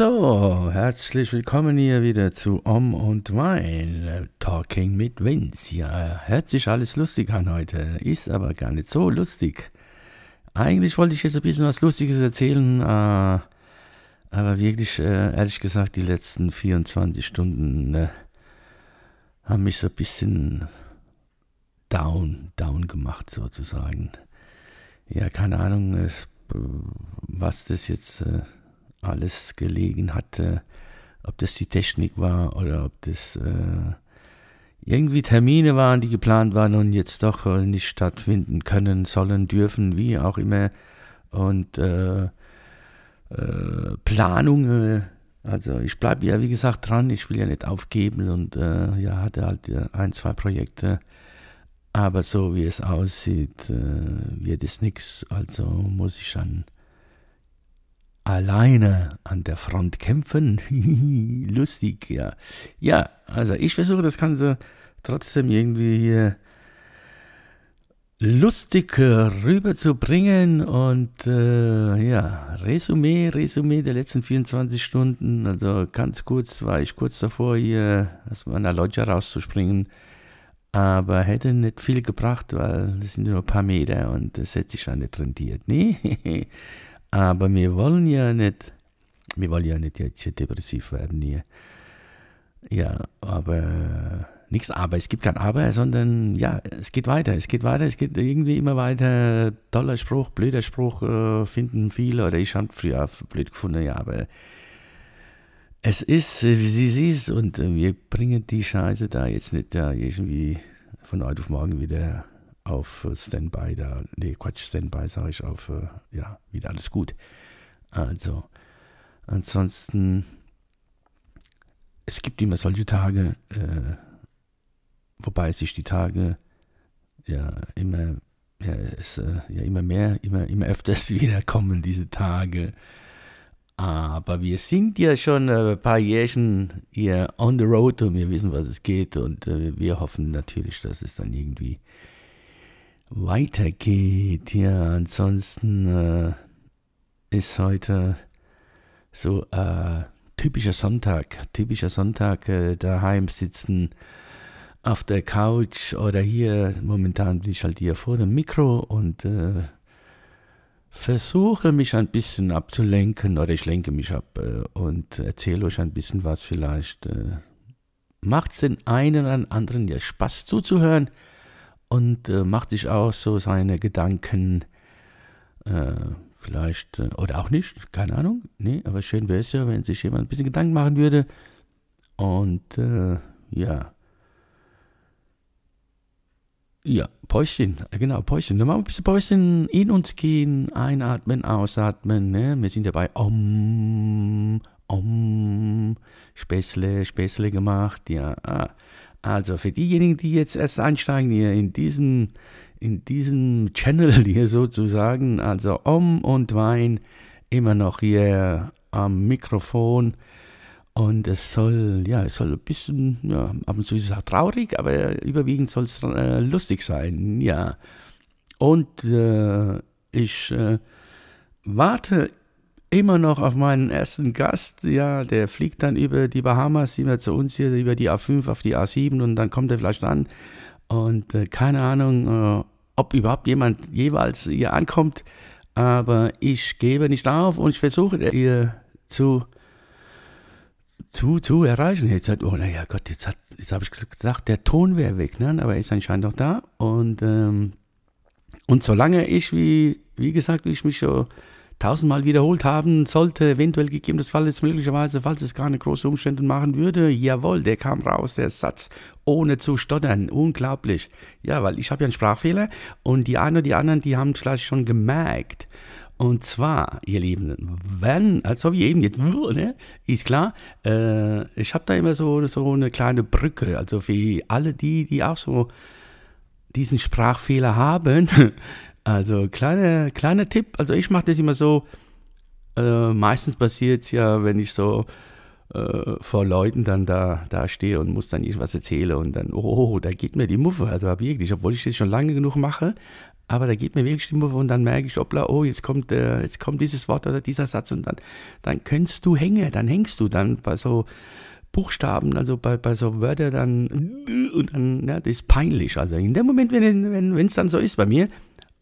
So, herzlich willkommen hier wieder zu Om und Wein, Talking mit Vince. Ja, hört sich alles lustig an heute, ist aber gar nicht so lustig. Eigentlich wollte ich jetzt ein bisschen was Lustiges erzählen, äh, aber wirklich, äh, ehrlich gesagt, die letzten 24 Stunden äh, haben mich so ein bisschen down, down gemacht sozusagen. Ja, keine Ahnung, was das jetzt alles gelegen hatte, ob das die Technik war oder ob das äh, irgendwie Termine waren, die geplant waren und jetzt doch nicht stattfinden können, sollen, dürfen, wie auch immer. Und äh, äh, Planungen, also ich bleibe ja wie gesagt dran, ich will ja nicht aufgeben und äh, ja, hatte halt äh, ein, zwei Projekte. Aber so wie es aussieht, äh, wird es nichts. Also muss ich dann alleine an der Front kämpfen. Lustig, ja. Ja, also ich versuche das Ganze trotzdem irgendwie lustig rüberzubringen und äh, ja, Resümee, Resümee der letzten 24 Stunden. Also ganz kurz war ich kurz davor, hier aus meiner Loggia rauszuspringen. Aber hätte nicht viel gebracht, weil das sind nur ein paar Meter und das hätte sich ja nicht rentiert. Nee, aber wir wollen ja nicht, wir wollen ja nicht jetzt hier depressiv werden hier. Ja, aber nichts aber, es gibt kein aber, sondern ja, es geht weiter, es geht weiter, es geht irgendwie immer weiter. Toller Spruch, blöder Spruch äh, finden viele oder ich habe früher blöd gefunden, ja, aber es ist, wie sie siehst und äh, wir bringen die Scheiße da jetzt nicht da irgendwie von heute auf morgen wieder auf Standby da, nee, Quatsch, Standby sage ich auf, äh, ja, wieder alles gut. Also, ansonsten, es gibt immer solche Tage, äh, wobei sich die Tage ja immer, ja, es, äh, ja, immer mehr, immer, immer öfters wiederkommen, diese Tage. Aber wir sind ja schon äh, ein paar Jährchen hier on the road und wir wissen, was es geht und äh, wir hoffen natürlich, dass es dann irgendwie weitergeht. Ja, ansonsten äh, ist heute so äh, typischer Sonntag, typischer Sonntag äh, daheim sitzen auf der Couch oder hier, momentan bin ich halt hier vor dem Mikro und äh, versuche mich ein bisschen abzulenken oder ich lenke mich ab äh, und erzähle euch ein bisschen was vielleicht. Äh, Macht es den einen oder anderen ja Spaß zuzuhören und äh, macht sich auch so seine Gedanken, äh, vielleicht, äh, oder auch nicht, keine Ahnung, nee, aber schön wäre es ja, wenn sich jemand ein bisschen Gedanken machen würde. Und äh, ja. Ja, Päuschen, genau, Päuschen. Dann machen wir ein bisschen Päuschen in uns gehen, einatmen, ausatmen. Ne? Wir sind dabei Om, Om, Späßle, Späßle gemacht, ja. Ah. Also für diejenigen, die jetzt erst einsteigen hier in diesen, in diesen Channel hier sozusagen, also Om und Wein, immer noch hier am Mikrofon. Und es soll, ja, es soll ein bisschen, ja, ab und zu ist es auch traurig, aber überwiegend soll es äh, lustig sein, ja. Und äh, ich äh, warte immer noch auf meinen ersten Gast. Ja, der fliegt dann über die Bahamas, immer zu uns hier über die A5 auf die A7 und dann kommt er vielleicht an. Und äh, keine Ahnung, äh, ob überhaupt jemand jeweils hier ankommt. Aber ich gebe nicht auf und ich versuche ihr zu, zu, zu erreichen. Jetzt hat, oh naja Gott, jetzt, hat, jetzt habe ich gesagt, der Ton wäre weg, ne? aber er ist anscheinend noch da. Und, ähm, und solange ich, wie, wie gesagt, wie ich mich so tausendmal wiederholt haben sollte, eventuell gegebenenfalls möglicherweise, falls es keine großen Umstände machen würde. Jawohl, der kam raus, der Satz, ohne zu stottern. Unglaublich. Ja, weil ich habe ja einen Sprachfehler und die einen oder die anderen, die haben es vielleicht schon gemerkt. Und zwar, ihr Lieben, wenn, also wie eben jetzt, ne, ist klar, äh, ich habe da immer so, so eine kleine Brücke, also für alle die, die auch so diesen Sprachfehler haben. Also kleiner kleine Tipp, also ich mache das immer so, äh, meistens passiert es ja, wenn ich so äh, vor Leuten dann da, da stehe und muss dann irgendwas erzählen und dann, oh, da geht mir die Muffe, also wirklich, obwohl ich das schon lange genug mache, aber da geht mir wirklich die Muffe und dann merke ich, hoppla, oh, jetzt kommt, äh, jetzt kommt dieses Wort oder dieser Satz und dann, dann könntest du hängen, dann hängst du dann bei so Buchstaben, also bei, bei so Wörtern dann, und dann, ja, das ist peinlich. Also in dem Moment, wenn es wenn, dann so ist bei mir,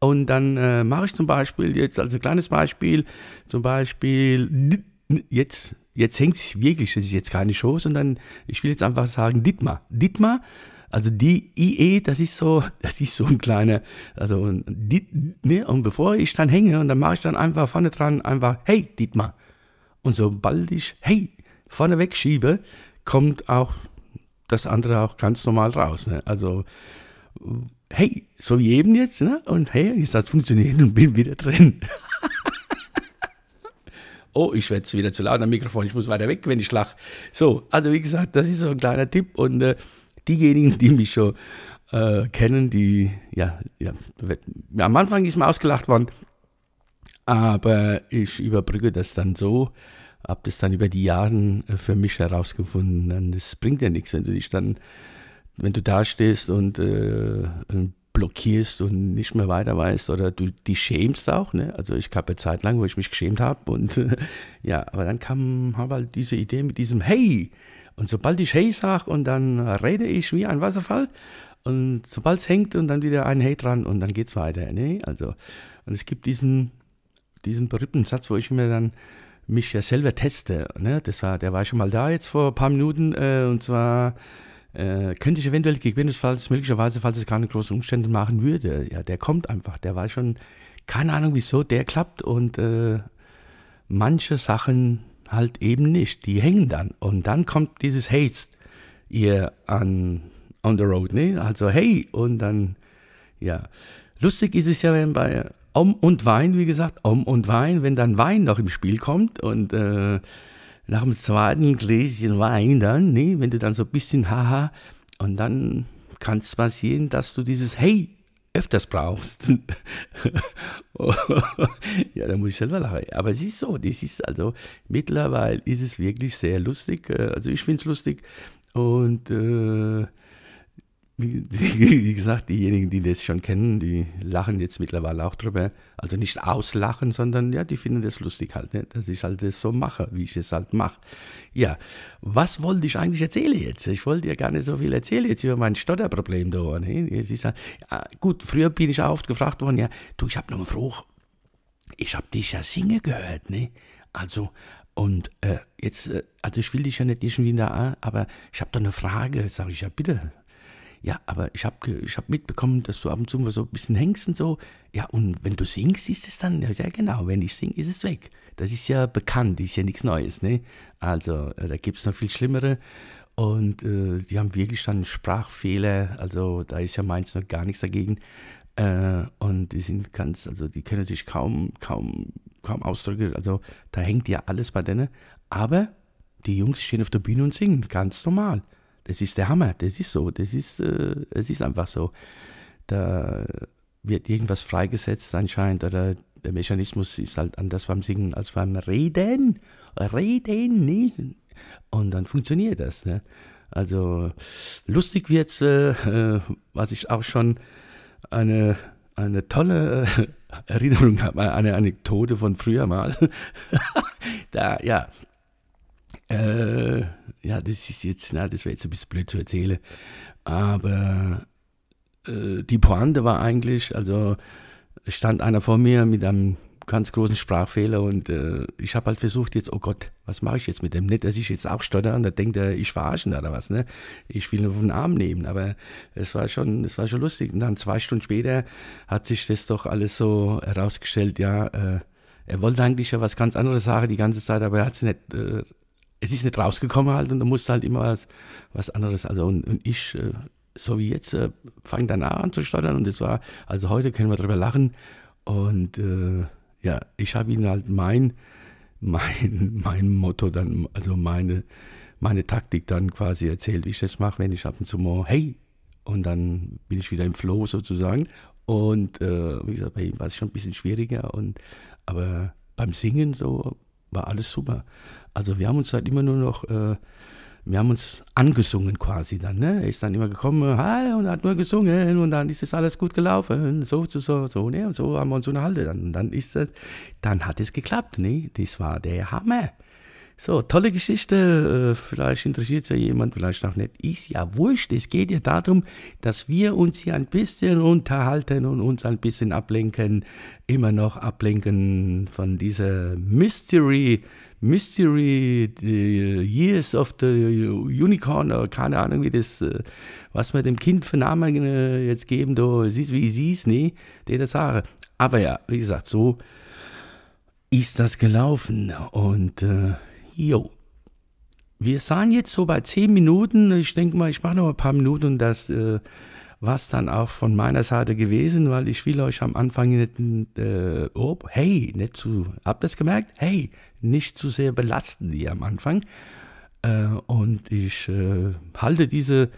und dann äh, mache ich zum Beispiel jetzt als ein kleines Beispiel, zum Beispiel, jetzt, jetzt hängt es wirklich, das ist jetzt keine Show, sondern ich will jetzt einfach sagen, Dittmar. Dittmar also die IE, das ist so, das ist so ein kleiner, also die, ne, und bevor ich dann hänge und dann mache ich dann einfach vorne dran einfach, hey Dietmar. Und sobald ich hey vorne wegschiebe, kommt auch das andere auch ganz normal raus. Ne? Also hey, so wie eben jetzt, ne? Und hey, jetzt hat es funktioniert und bin wieder drin. oh, ich werde wieder zu laut am Mikrofon, ich muss weiter weg, wenn ich lache. So, also wie gesagt, das ist so ein kleiner Tipp und äh, diejenigen, die mich schon äh, kennen, die, ja, ja, am Anfang ist mir ausgelacht worden, aber ich überbrücke das dann so, habe das dann über die Jahre äh, für mich herausgefunden. Das bringt ja nichts, wenn du dich dann, wenn du da stehst und äh, blockierst und nicht mehr weiter weißt oder du dich schämst auch. Ne? Also ich habe eine Zeit lang, wo ich mich geschämt habe und ja, aber dann kam halt diese Idee mit diesem Hey, und sobald ich Hey sage und dann rede ich wie ein Wasserfall und sobald es hängt und dann wieder ein Hey dran und dann geht es weiter. Ne? Also, und es gibt diesen, diesen berühmten Satz, wo ich mir dann mich ja selber teste. Ne? Das war, der war schon mal da jetzt vor ein paar Minuten äh, und zwar äh, könnte ich eventuell gegebenenfalls möglicherweise, falls es keine großen Umstände machen würde, ja, der kommt einfach. Der war schon, keine Ahnung wieso, der klappt und äh, manche Sachen halt eben nicht. Die hängen dann. Und dann kommt dieses Hate ihr an on the road, ne? Also hey, und dann, ja. Lustig ist es ja, wenn bei Om und Wein, wie gesagt, Om und Wein, wenn dann Wein noch im Spiel kommt und äh, nach dem zweiten Gläschen Wein dann, ne, wenn du dann so ein bisschen haha, und dann kann es passieren, dass du dieses Hey öfters brauchst. ja, da muss ich selber lachen. Aber es ist so, das ist also, mittlerweile ist es wirklich sehr lustig. Äh, also ich finde es lustig und äh, wie, gesagt, diejenigen, die das schon kennen, die lachen jetzt mittlerweile auch drüber. Also nicht auslachen, sondern ja, die finden das lustig halt, ne? dass ich halt das so mache, wie ich es halt mache. Ja, was wollte ich eigentlich erzählen jetzt? Ich wollte ja gar nicht so viel erzählen jetzt über mein Stotterproblem da. Ne? Es ist, ja, gut, früher bin ich auch oft gefragt worden, ja, du, ich habe noch mal Frage. Ich habe dich ja singen gehört, ne? Also, und äh, jetzt, äh, also ich will dich ja nicht schon wieder, aber ich habe da eine Frage, sage ich ja, bitte, ja, aber ich habe ich hab mitbekommen, dass du ab und zu mal so ein bisschen hängst und so. Ja, und wenn du singst, ist es dann, ja genau, wenn ich singe, ist es weg. Das ist ja bekannt, ist ja nichts Neues, ne? Also, äh, da gibt es noch viel Schlimmere. Und äh, die haben wirklich dann Sprachfehler, also da ist ja meins noch gar nichts dagegen. Äh, und die sind ganz, also die können sich kaum, kaum, kaum ausdrücken. Also da hängt ja alles bei denen. Aber die Jungs stehen auf der Bühne und singen, ganz normal. Das ist der Hammer, das ist so, das ist, äh, es ist einfach so. Da wird irgendwas freigesetzt anscheinend oder der Mechanismus ist halt anders beim Singen als beim Reden. Reden, ne? Und dann funktioniert das. Ne? Also lustig wird's, äh, äh, was ich auch schon eine, eine tolle äh, Erinnerung habe, eine Anekdote von früher mal. da, ja, äh, ja, das ist jetzt, na, das wäre jetzt ein bisschen blöd zu erzählen. Aber äh, die Pointe war eigentlich, also stand einer vor mir mit einem ganz großen Sprachfehler und äh, ich habe halt versucht jetzt, oh Gott, was mache ich jetzt mit dem? Nicht, dass ich jetzt auch stotter und da denkt er, ich verarschen oder was, ne? Ich will ihn auf den Arm nehmen, aber es war schon, es war schon lustig. Und dann zwei Stunden später hat sich das doch alles so herausgestellt, ja, äh, er wollte eigentlich ja was ganz anderes sagen die ganze Zeit, aber er hat es nicht äh, es ist nicht rausgekommen halt und da musste halt immer was, was anderes. Also und, und ich, äh, so wie jetzt, äh, fange danach an zu stottern und das war, also heute können wir darüber lachen und äh, ja, ich habe ihnen halt mein, mein, mein Motto dann, also meine, meine Taktik dann quasi erzählt, wie ich das mache, wenn ich ab und zu mal, hey, und dann bin ich wieder im Flow sozusagen. Und äh, wie gesagt, bei ihm war es schon ein bisschen schwieriger, und, aber beim Singen so war alles super. Also wir haben uns halt immer nur noch, äh, wir haben uns angesungen quasi dann. Ne? Er ist dann immer gekommen, hi, und hat nur gesungen und dann ist es alles gut gelaufen, so, so, so, so, ne? Und so haben wir uns unterhalten. Dann, dann ist es, dann hat es geklappt, ne? Das war der Hammer. So, tolle Geschichte. Äh, vielleicht interessiert es ja jemand, vielleicht auch nicht. Ist ja wurscht. Es geht ja darum, dass wir uns hier ein bisschen unterhalten und uns ein bisschen ablenken. Immer noch ablenken von dieser Mystery. Mystery, Years of the Unicorn, oder keine Ahnung, wie das, äh, was wir dem Kind für Namen äh, jetzt geben, du siehst, wie ich siehst, nee, der das Sache. Aber ja, wie gesagt, so ist das gelaufen und äh, Jo. Wir sahen jetzt so bei zehn Minuten. Ich denke mal, ich mache noch ein paar Minuten und das äh, war es dann auch von meiner Seite gewesen, weil ich will euch am Anfang nicht, äh, oh, hey, nicht zu, habt ihr das gemerkt? Hey, nicht zu sehr belasten die am Anfang. Äh, und ich äh, halte diese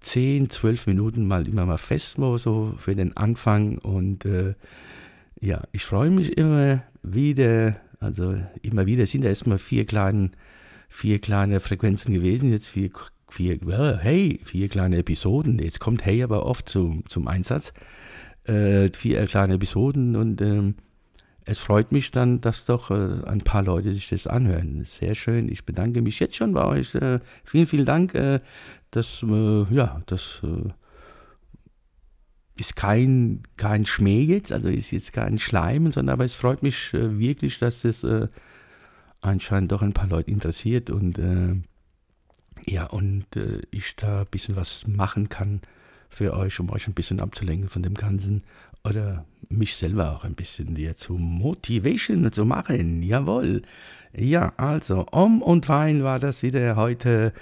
10, 12 Minuten mal immer mal fest, so für den Anfang. Und äh, ja, ich freue mich immer wieder also immer wieder sind da erstmal vier vier kleine Frequenzen gewesen, jetzt vier, vier hey, vier kleine Episoden. Jetzt kommt hey aber oft zum, zum Einsatz. Äh, vier kleine Episoden und ähm, es freut mich dann, dass doch äh, ein paar Leute sich das anhören. Sehr schön. Ich bedanke mich jetzt schon bei euch. Äh, vielen, vielen Dank. Äh, dass, äh, ja, das äh, ist kein, kein Schmäh jetzt, also ist jetzt kein Schleim, sondern aber es freut mich äh, wirklich, dass es äh, anscheinend doch ein paar Leute interessiert und äh, ja, und äh, ich da ein bisschen was machen kann für euch, um euch ein bisschen abzulenken von dem Ganzen oder mich selber auch ein bisschen dir zu Motivation zu machen. Jawohl. Ja, also, Om und Wein war das wieder heute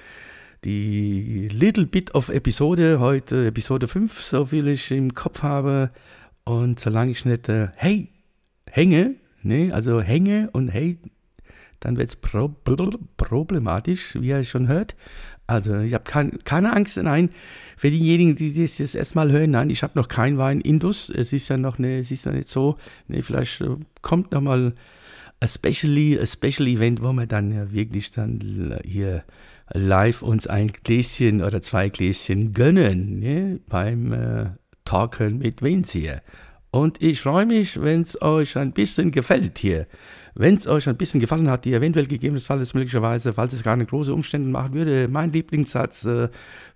die Little Bit of Episode, heute Episode 5, so viel ich im Kopf habe. Und solange ich nicht äh, hey hänge, ne, also hänge und hey, dann wird es pro problematisch, wie ihr schon hört. Also ich habe kein, keine Angst, nein, für diejenigen, die das jetzt erstmal hören, nein, ich habe noch kein Wein Indus. Es ist ja noch ne, es ist ja nicht so, ne, vielleicht äh, kommt noch mal a specially, a special Event, wo man dann ja wirklich dann hier live uns ein Gläschen oder zwei Gläschen gönnen ne, beim äh, Talken mit Vince hier. Und ich freue mich, wenn es euch ein bisschen gefällt hier. Wenn es euch ein bisschen gefallen hat, die eventuell gegebenenfalls möglicherweise, falls es keine große Umstände machen würde, mein Lieblingssatz, äh,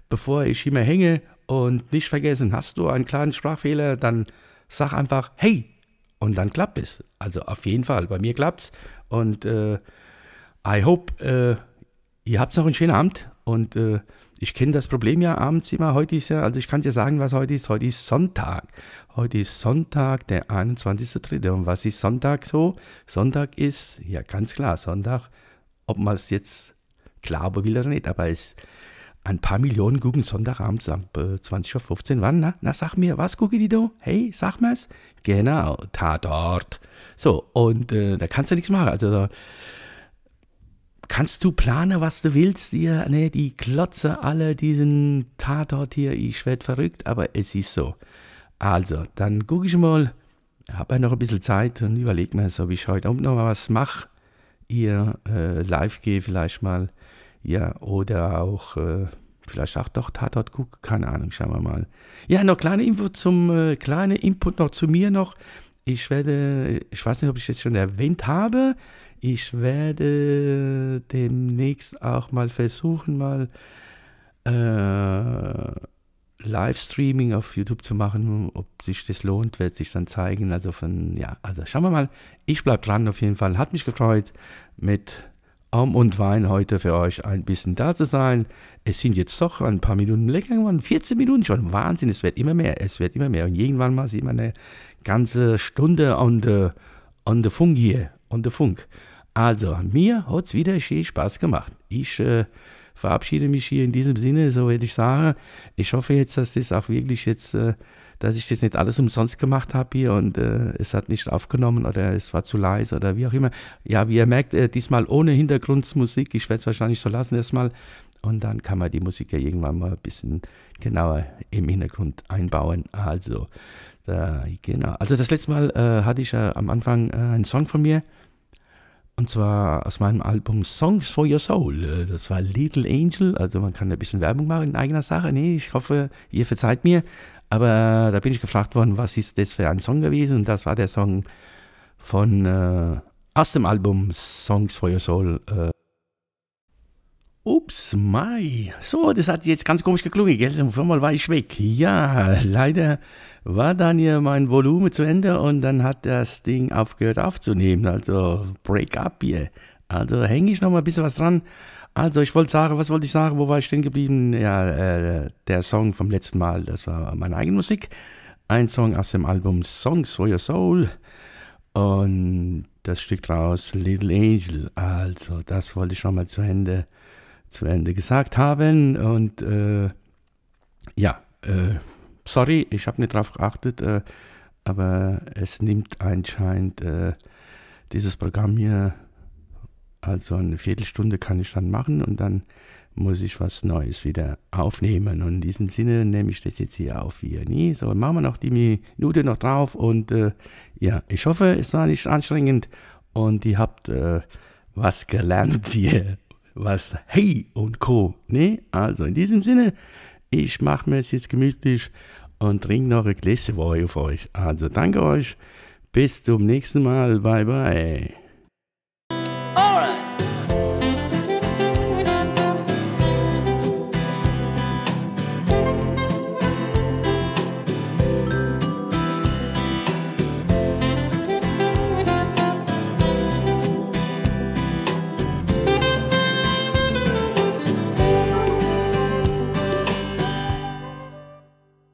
bevor ich immer hänge und nicht vergessen, hast du einen kleinen Sprachfehler, dann sag einfach, hey, und dann klappt es. Also auf jeden Fall, bei mir klappt's und äh, I hope, äh, ihr habt noch einen schönen Abend und äh, ich kenne das Problem ja abends immer. Heute ist ja, also ich kann dir sagen, was heute ist. Heute ist Sonntag. Heute ist Sonntag, der 21.3. Und was ist Sonntag so? Sonntag ist, ja ganz klar, Sonntag, ob man es jetzt glauben will oder nicht, aber es ein paar Millionen gucken Sonntagabends ab äh, 20.15 Uhr. Wann? Na, na, sag mir, was gucke die da? Hey, sag mir's. Genau, Tatort. So, und äh, da kannst du nichts machen. Also kannst du planen, was du willst, dir, ne, die Klotze alle diesen Tatort hier, ich werde verrückt, aber es ist so. Also, dann gucke ich mal, habe ja noch ein bisschen Zeit und überlege mir, ob ich heute Abend noch mal was mache. Ihr äh, live gehe vielleicht mal, ja, oder auch, äh, vielleicht auch doch Tatort gucke, keine Ahnung, schauen wir mal. Ja, noch kleine Info zum, äh, kleine Input noch zu mir noch. Ich werde, ich weiß nicht, ob ich es schon erwähnt habe, ich werde demnächst auch mal versuchen, mal äh, Livestreaming auf YouTube zu machen. Ob sich das lohnt, wird sich dann zeigen. Also von, ja, also schauen wir mal. Ich bleibe dran auf jeden Fall. Hat mich gefreut, mit Arm und Wein heute für euch ein bisschen da zu sein. Es sind jetzt doch ein paar Minuten länger geworden. 14 Minuten schon. Wahnsinn, es wird immer mehr. Es wird immer mehr. Und irgendwann mal sieht man eine ganze Stunde on the, on the Funk hier. On the Funk. Also, mir hat es wieder schön Spaß gemacht. Ich äh, verabschiede mich hier in diesem Sinne, so würde ich sagen. Ich hoffe jetzt, dass das auch wirklich jetzt, äh, dass ich das nicht alles umsonst gemacht habe hier und äh, es hat nicht aufgenommen oder es war zu leise oder wie auch immer. Ja, wie ihr merkt, äh, diesmal ohne Hintergrundmusik. Ich werde es wahrscheinlich so lassen erstmal. Und dann kann man die Musik ja irgendwann mal ein bisschen genauer im Hintergrund einbauen. Also, da, genau. Also das letzte Mal äh, hatte ich äh, am Anfang äh, einen Song von mir. Und zwar aus meinem Album Songs for Your Soul. Äh, das war Little Angel. Also man kann ein bisschen Werbung machen in eigener Sache. Nee, ich hoffe, ihr verzeiht mir. Aber da bin ich gefragt worden, was ist das für ein Song gewesen? Und das war der Song von äh, aus dem Album Songs for Your Soul. Äh, Ups, Mai. So, das hat jetzt ganz komisch geklungen, gell? Auf einmal war ich weg. Ja, leider war dann hier mein Volumen zu Ende und dann hat das Ding aufgehört aufzunehmen. Also, Break up hier. Also, hänge ich noch mal ein bisschen was dran. Also, ich wollte sagen, was wollte ich sagen? Wo war ich stehen geblieben? Ja, äh, der Song vom letzten Mal, das war meine eigene Musik. Ein Song aus dem Album Songs for Your Soul. Und das Stück draus, Little Angel. Also, das wollte ich noch mal zu Ende zu Ende gesagt haben. Und äh, ja, äh, sorry, ich habe nicht drauf geachtet, äh, aber es nimmt anscheinend äh, dieses Programm hier, also eine Viertelstunde kann ich dann machen und dann muss ich was Neues wieder aufnehmen. Und in diesem Sinne nehme ich das jetzt hier auf hier. Nee, so, machen wir noch die Minute noch drauf und äh, ja, ich hoffe, es war nicht anstrengend und ihr habt äh, was gelernt hier was Hey und Co. Ne? Also in diesem Sinne, ich mache mir es jetzt gemütlich und trinke noch ein Gläschen Wein auf euch. Also danke euch. Bis zum nächsten Mal. Bye bye.